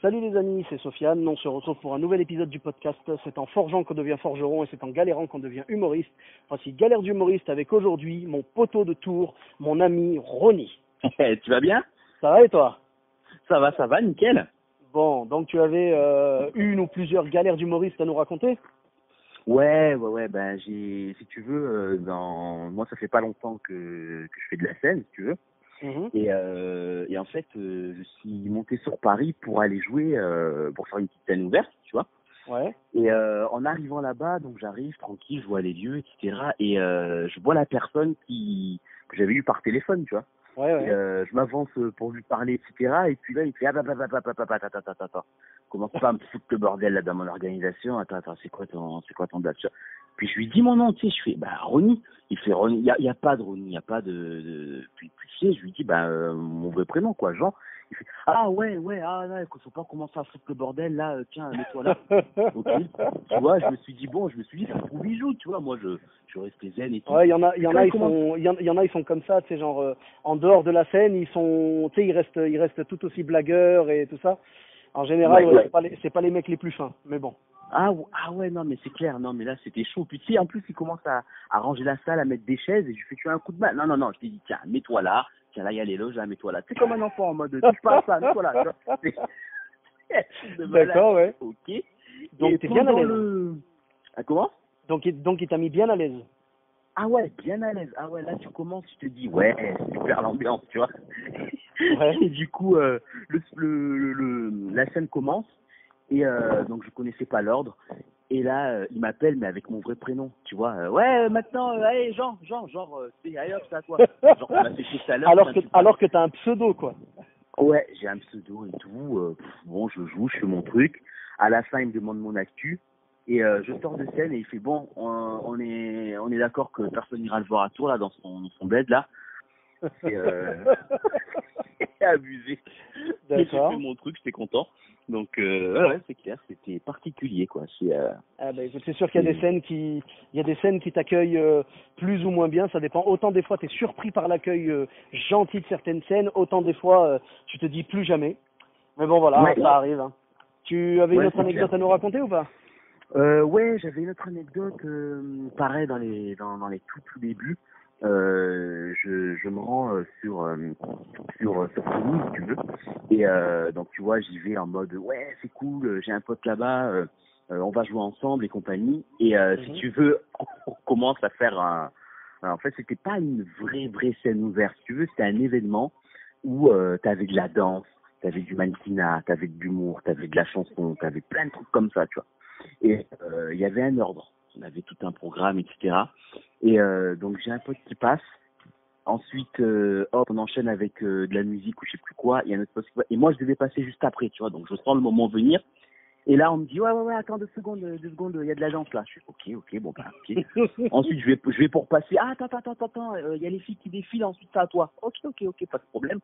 Salut les amis, c'est Sofiane. On se retrouve pour un nouvel épisode du podcast. C'est en forgeant qu'on devient forgeron et c'est en galérant qu'on devient humoriste. Voici Galère d'humoriste avec aujourd'hui mon poteau de tour, mon ami Ronnie. tu vas bien? Ça va et toi? Ça va, ça va, nickel. Bon, donc tu avais euh, une ou plusieurs galères d'humoriste à nous raconter? Ouais, ouais, ouais, ben j'ai, si tu veux, euh, dans, moi ça fait pas longtemps que, que je fais de la scène, si tu veux. Mhm. Et, euh, et en fait, euh, je suis monté sur Paris pour aller jouer, euh, pour faire une petite scène ouverte, tu vois. Ouais. Et euh, en arrivant là-bas, donc j'arrive tranquille, je vois les lieux, etc. Et euh, je vois la personne qui que j'avais eu par téléphone, tu vois. Ouais, ouais. Et, euh, je m'avance pour lui parler, etc. Et puis là, il fait ah bah bah bah bah bah bah bah attends attends attends attends. Commence pas à me foutre le bordel là dans mon organisation. Attends attends, c'est quoi ton c'est quoi ton date. Puis je lui dis mon nom, tu sais, je fais bah Ronnie. Il fait Ronnie. Il y a, y a pas de Ronnie, il y a pas de, de... Puis, puis je lui dis bah euh, mon vrai prénom quoi, Jean. Il fait ah ouais ouais ah non, écoute, faut pas commencer à foutre le bordel là. euh, tiens, mets-toi là. ok. Tu vois, je me suis dit bon, je me suis dit ça trouve il joue, tu vois. Moi je je restais zen et tout. Ouais, il y en a, il y en Quand a, il ils sont, il y en, il y en a, ils sont comme ça, tu sais, genre euh, en dehors de la scène, ils sont, tu sais, ils restent, ils restent tout aussi blagueurs et tout ça. En général, Ouais, ouais, ouais. c'est pas les, c'est pas les mecs les plus fins, mais bon. Ah, ah ouais, non, mais c'est clair, non, mais là, c'était chaud. Puis tu sais, en plus, il commence à, à ranger la salle, à mettre des chaises, et je lui fais, tu as un coup de main. Non, non, non, je t'ai dit, tiens, mets-toi là. Tiens, là, il y a les loges, là, mets-toi là. C'est comme un enfant en mode, touche pas à ça, mets-toi là. D'accord, ouais. Ok. Donc, t'es bien à l'aise. le- Ah, comment? Donc, il- donc, il t'a mis bien à l'aise. Ah ouais, bien à l'aise. Ah ouais, là, tu commences, tu te dis, ouais, super l'ambiance, tu vois. Ouais. Et du coup, euh, le, le, le- la scène commence, et euh, donc je connaissais pas l'ordre. Et là, euh, il m'appelle, mais avec mon vrai prénom, tu vois. euh, ouais, maintenant, allez, Jean, Jean, genre, c'est allez hop, c'est à toi. Genre, on a fait tout à l'heure. Alors ça, que, alors que t'as un pseudo, quoi. Ouais, j'ai un pseudo et tout. pff, bon, je joue, je fais mon truc. À la fin, il me demande mon actu. Et je sors de scène et il fait bon, on, on est on est d'accord que personne n'ira le voir à tour là dans son, dans son bed là. C'est euh... c'est abusé. Mais J'ai D'accord. fait mon truc, j'étais content. Donc euh, ouais, c'est clair, c'était particulier quoi. C'est euh... Ah bah, c'est sûr qu'il y a des scènes qui, il y a des scènes qui t'accueillent euh, plus ou moins bien. Ça dépend. Autant des fois t'es surpris par l'accueil euh, gentil de certaines scènes, autant des fois euh, tu te dis plus jamais. Mais bon voilà, Ouais. ça arrive. hein. Tu avais une autre anecdote clair. à nous raconter ou pas? Euh, ouais, j'avais une autre anecdote, euh, pareil dans les dans, dans les tout tout débuts. Euh, je, je me rends euh, sur euh, sur sur Toulouse, si tu veux, et euh, donc tu vois, j'y vais en mode ouais c'est cool, j'ai un pote là-bas, euh, on va jouer ensemble et compagnie. Et euh, Mhm. si tu veux, on commence à faire un. alors, en fait, c'était pas une vraie vraie scène ouverte, si tu veux, c'était un événement où euh, t'avais de la danse, t'avais du mannequinat, t'avais de l'humour, t'avais de la chanson, t'avais plein de trucs comme ça, tu vois. Et euh, il y avait un ordre. On avait tout un programme, etc. Et euh, donc j'ai un pote qui passe. Ensuite, euh, hop, on enchaîne avec euh, de la musique ou je sais plus quoi. Il y a un autre pote qui passe. Et moi, je devais passer juste après, tu vois. Donc je sens le moment venir. Et là, on me dit ouais, ouais, ouais, attends deux secondes, deux secondes. Il y a de la danse là. Je fais ok, ok, bon bah ok. Ensuite, je vais, je vais pour passer. Ah, attends, attends, attends, attends. euh, Il y a les filles qui défilent. Ensuite, c'est à toi. Ok, ok, ok, pas de problème.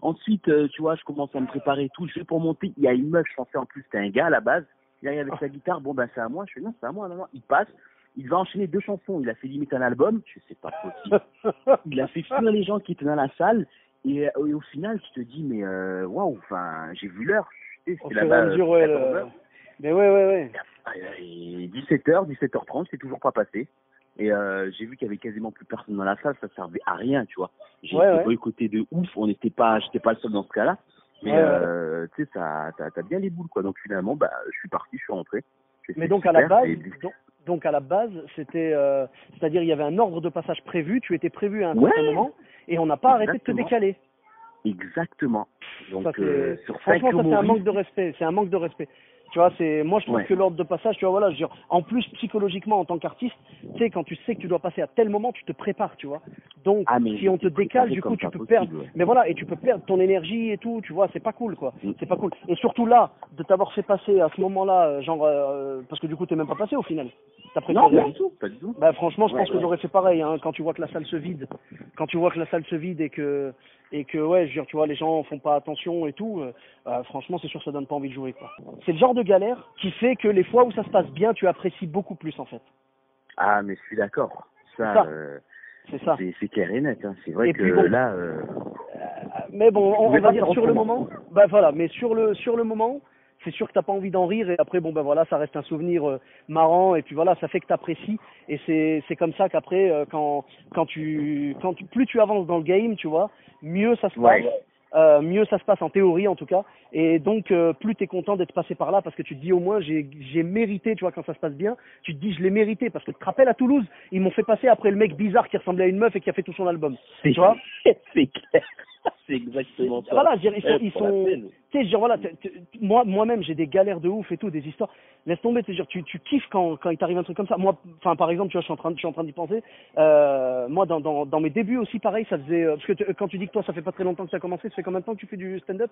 Ensuite, euh, tu vois, je commence à me préparer et tout. Je vais pour monter. Il y a une meuf. Je pensais en plus c'était un gars à la base. Il arrive avec sa guitare. Bon, bah c'est à moi. Je fais non, c'est à moi. Non, non. Il passe. Il va enchaîner deux chansons. Il a fait limite un album. Je sais c'est pas possible. Il a fait fuir les gens qui étaient dans la salle. Et, euh, et au final, tu te dis mais euh, waouh. Enfin, j'ai vu l'heure. Là-bas. mesure, euh, ouais. 14 le- heures. Mais ouais, ouais, ouais. Et 17h, 17h30, c'est toujours pas passé. Et euh, j'ai vu qu'il y avait quasiment plus personne dans la salle, ça servait à rien, tu vois. J'ai Ouais, été ouais. boycotté de ouf, on n'était pas, j'étais pas le seul dans ce cas-là. Mais Ouais, euh, tu sais, t'as, bien les boules, quoi. Donc finalement, bah, je suis parti, je suis rentré. Mais donc à la base, et- donc, donc à la base, c'était, euh, c'est-à-dire il y avait un ordre de passage prévu. Tu étais prévu à un Ouais. certain moment, et on n'a pas arrêté de te décaler. Exactement. Donc Ça, euh, sur Franchement, ça c'est un manque de respect. C'est un manque de respect. Tu vois, c'est moi je trouve Ouais. que l'ordre de passage, tu vois, voilà, je veux dire, en plus psychologiquement en tant qu'artiste, tu sais, quand tu sais que tu dois passer à tel moment, tu te prépares, tu vois. Donc Ah, si on te décale, du coup, tu peux possible, perdre. ouais. Mais voilà, et tu peux perdre ton énergie et tout, tu vois, c'est pas cool, quoi. Mm. C'est pas cool. Et surtout là, de t'avoir fait passer à ce moment-là, euh, genre, euh, parce que du coup, t'es même pas passé au final. T'as Non, pas du tout, pas du tout. Bah franchement, je Ouais, pense que j'aurais fait pareil. Hein, quand tu vois que la salle se vide, quand tu vois que la salle se vide et que et que ouais, je veux dire, tu vois, les gens font pas attention et tout. euh, euh, franchement, c'est sûr, ça donne pas envie de jouer. quoi. C'est le genre de galère qui fait que les fois où ça se passe bien, tu apprécies beaucoup plus en fait. Ah, mais je suis d'accord. Ça, Ça. euh, C'est ça. c'est c'est clair et net. Hein. C'est vrai Et que bon. là, euh, Mais bon, on, va dire sur le moment. Bah voilà, mais sur le sur le moment, c'est sûr que t'as pas envie d'en rire et après bon ben voilà, ça reste un souvenir euh, marrant et puis voilà, ça fait que t'apprécies et c'est c'est comme ça qu'après euh, quand quand tu quand tu, plus tu avances dans le game, tu vois, mieux ça se Ouais. passe. Euh, mieux ça se passe en théorie en tout cas et donc euh, plus t'es content d'être passé par là parce que tu te dis au moins j'ai j'ai mérité tu vois quand ça se passe bien tu te dis je l'ai mérité parce que tu te rappelles à Toulouse ils m'ont fait passer après le mec bizarre qui ressemblait à une meuf et qui a fait tout son album c'est tu vois c'est clair. C'est exactement ça. voilà, je veux dire, ils sont, Eh, ils tu sais, dire, voilà, moi, moi-même, j'ai des galères de ouf et tout, des histoires. Laisse tomber, tu dire, tu, tu kiffes quand, quand il t'arrive un truc comme ça. Moi, enfin, par exemple, tu vois, je suis en train, de- je suis en train d'y penser. Euh, moi, dans, dans, dans mes débuts aussi, pareil, ça faisait, euh, parce que tu- quand tu dis que toi, ça fait pas très longtemps que ça a commencé, ça fait combien de temps que tu fais du stand-up?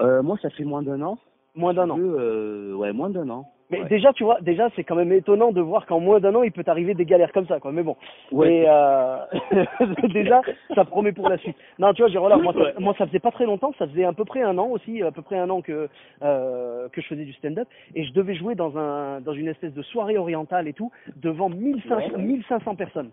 Euh, moi, ça fait moins d'un an. Moins d'un an. Euh, ouais, moins d'un an. Mais Ouais. déjà, tu vois, déjà, c'est quand même étonnant de voir qu'en moins d'un an, il peut t'arriver des galères comme ça, quoi. Mais bon. Ouais. Et euh, déjà, ça promet pour la suite. Non, tu vois, dire, voilà, moi, ça, moi, ça faisait pas très longtemps, ça faisait à peu près un an aussi, à peu près un an que euh, que je faisais du stand-up, et je devais jouer dans un dans une espèce de soirée orientale et tout, devant 1500, 1500 personnes.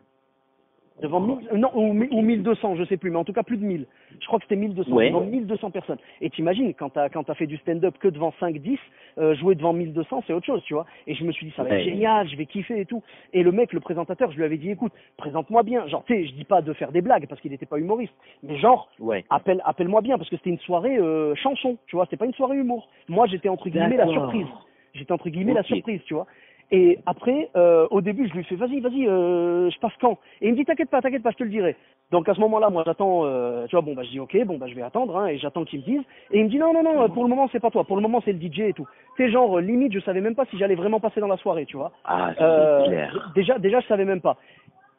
Devant 1000, euh, non, ou, ou 1200, je sais plus, mais en tout cas plus de 1000. Je crois que c'était 1200, Ouais. devant 1200 personnes. Et t'imagines, quand t'as, quand t'as fait du stand-up que devant 5-10, euh, jouer devant 1200, c'est autre chose, tu vois. Et je me suis dit, ça va être génial, je vais kiffer et tout. Et le mec, le présentateur, je lui avais dit, écoute, présente-moi bien. Genre, tu sais, je dis pas de faire des blagues parce qu'il n'était pas humoriste, mais genre, Ouais. appelle, appelle-moi bien parce que c'était une soirée euh, chanson, tu vois, c'était pas une soirée humour. Moi, j'étais entre guillemets la surprise. J'étais entre guillemets la surprise, tu vois. Et après, euh, au début, je lui fais vas-y, vas-y, euh, je passe quand? Et il me dit t'inquiète pas, t'inquiète pas, je te le dirai. Donc à ce moment-là, moi j'attends, euh, tu vois, bon bah je dis ok, bon bah je vais attendre, hein, et j'attends qu'il me dise. Et il me dit non non non, euh, pour le moment c'est pas toi, pour le moment c'est le DJ et tout. C'est genre euh, limite, je savais même pas si j'allais vraiment passer dans la soirée, tu vois. Ah, c'est Euh, clair. déjà, déjà je savais même pas.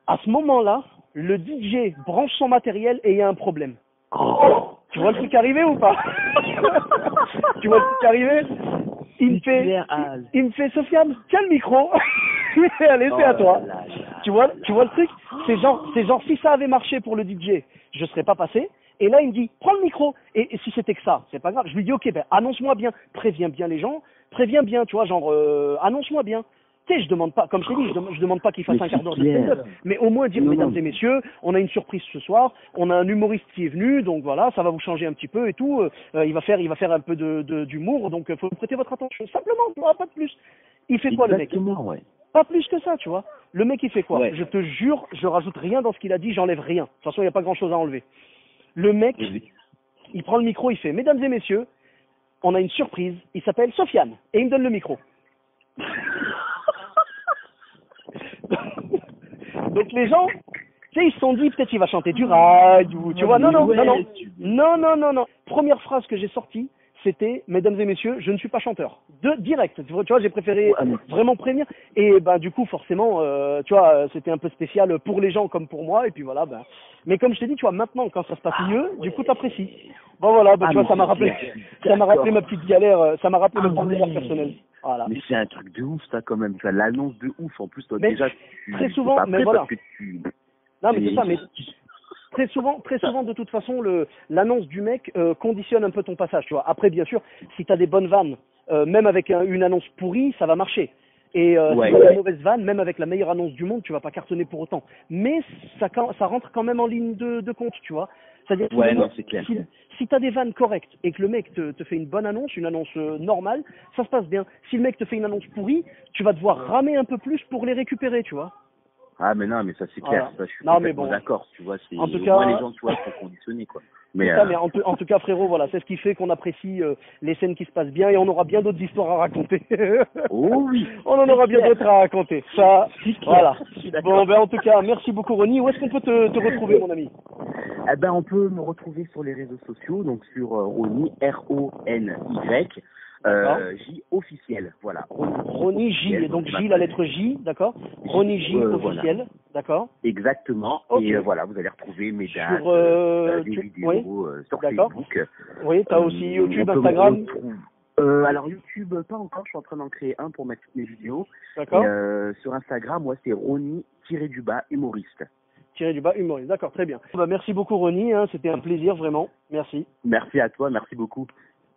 À ce moment-là, le DJ branche son matériel et il y a un problème. Oh. Tu vois le truc arriver ou pas? Tu vois le truc arriver? Il me fait, il me fait Sofiane, tiens le micro. Allez, c'est à Oh toi. là là. Tu vois, tu vois le truc C'est genre, c'est genre si ça avait marché pour le DJ, je serais pas passé. Et là, il me dit, prends le micro. Et, et si c'était que ça, c'est pas grave. Je lui dis, ok, ben annonce-moi bien, préviens bien les gens, préviens bien, tu vois, genre euh, annonce-moi bien. Je demande pas, comme je t'ai dit, je, dem- je demande pas qu'il fasse Mais un quart d'heure de stand-up, mais au moins dire, Non, mesdames non. et messieurs, on a une surprise ce soir, on a un humoriste qui est venu, donc voilà, ça va vous changer un petit peu et tout. euh, euh, il va faire, il va faire un peu de d'humour, donc euh, faut prêter votre attention. Simplement, pas de plus. Il fait quoi le mec? Ouais. pas plus que ça, tu vois. Le mec, il fait quoi? Ouais. Je te jure, je rajoute rien dans ce qu'il a dit, j'enlève rien. De toute façon, il n'y a pas grand-chose à enlever. Le mec, il prend le micro, il fait Mesdames et messieurs, on a une surprise. Il s'appelle Sofiane. Et il me donne le micro. Donc les gens, tu sais, ils se sont dit peut-être il va chanter du ride ou tu vois. Non, non, non, non. Non, non, non, non. Première phrase que j'ai sortie, c'était Mesdames et messieurs, je ne suis pas chanteur. De direct. Tu vois, tu j'ai préféré vraiment prévenir. Et ben du coup, forcément, euh, tu vois, euh, c'était un peu spécial pour les gens comme pour moi. Et puis voilà. Ben. Mais comme je t'ai dit, tu vois, maintenant, quand ça se passe mieux, du coup, t'apprécies. Bon voilà, ben, Ah, tu vois, ça m'a rappelé, ça m'a rappelé ma petite galère, euh, ça m'a rappelé Ah, ma petite galère ouais. personnelle. Voilà. Mais c'est un truc de ouf, ça, quand même. Ça, l'annonce de ouf. En plus, toi, Mais déjà, tu. très souvent, mais voilà. Tu... Non, mais c'est ça, mais très souvent, très souvent, de toute façon, l'annonce du mec euh, conditionne un peu ton passage, tu vois. Après, bien sûr, si t'as des bonnes vannes, euh, même avec un- une annonce pourrie, ça va marcher. Et euh, Ouais. si t'as des mauvaises vannes, même avec la meilleure annonce du monde, tu vas pas cartonner pour autant. Mais ça, rentre quand même en ligne de, de compte, tu vois. C'est-à-dire que Ouais, si-. Si, si t'as des vannes correctes et que le mec te, te fait une bonne annonce, une annonce euh, normale, ça se passe bien. Si le mec te fait une annonce pourrie, tu vas devoir ramer un peu plus pour les récupérer, tu vois. Ah, mais non, mais ça, c'est clair. Voilà. Ça, je suis Non, mais complètement bon. d'accord. Tu vois, c'est. En tout cas- moins, les gens, tu vois, sont conditionnés, quoi. Mais, ça, euh, mais en, tout- en tout cas, frérot, voilà, c'est ce qui fait qu'on apprécie euh, les scènes qui se passent bien et on aura bien d'autres histoires à raconter. Oh oui. on en aura bien d'autres à raconter. Ça, voilà. Bon, ben en tout cas, merci beaucoup, Ronnie. Où est-ce qu'on peut te, te retrouver, mon ami? Eh ben, on peut me retrouver sur les réseaux sociaux, donc sur euh, Rony, R-O-N-Y. Euh, J officiel, voilà. Ronnie J, donc J, la lettre J, d'accord Ronnie J euh, officiel, d'accord Exactement. Et euh, voilà, vous allez retrouver mes dates, Sur, des tu- vidéos oui. sur. Facebook. Oui, tu as Euh, aussi YouTube, Instagram, Euh, alors YouTube, pas encore. Je suis en train d'en créer un pour mettre mes vidéos. d'accord euh, sur Instagram, moi, c'est Ronnie-du-bas humoriste. Tiré du bas, humoriste, d'accord, très bien. Bah, merci beaucoup Ronnie, hein, c'était un plaisir vraiment, merci. Merci à toi, merci beaucoup.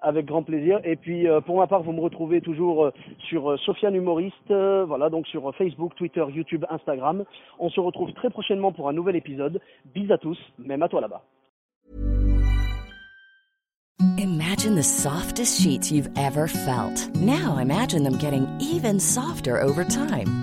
Avec grand plaisir. Et puis euh, pour ma part, vous me retrouvez toujours euh, sur euh, Sofiane Humoriste, voilà, donc sur Facebook, Twitter, YouTube, Instagram. On se retrouve très prochainement pour un nouvel épisode. Bis à tous, même à toi là-bas. Imagine the softest sheets you've ever felt. Now imagine them getting even softer over time.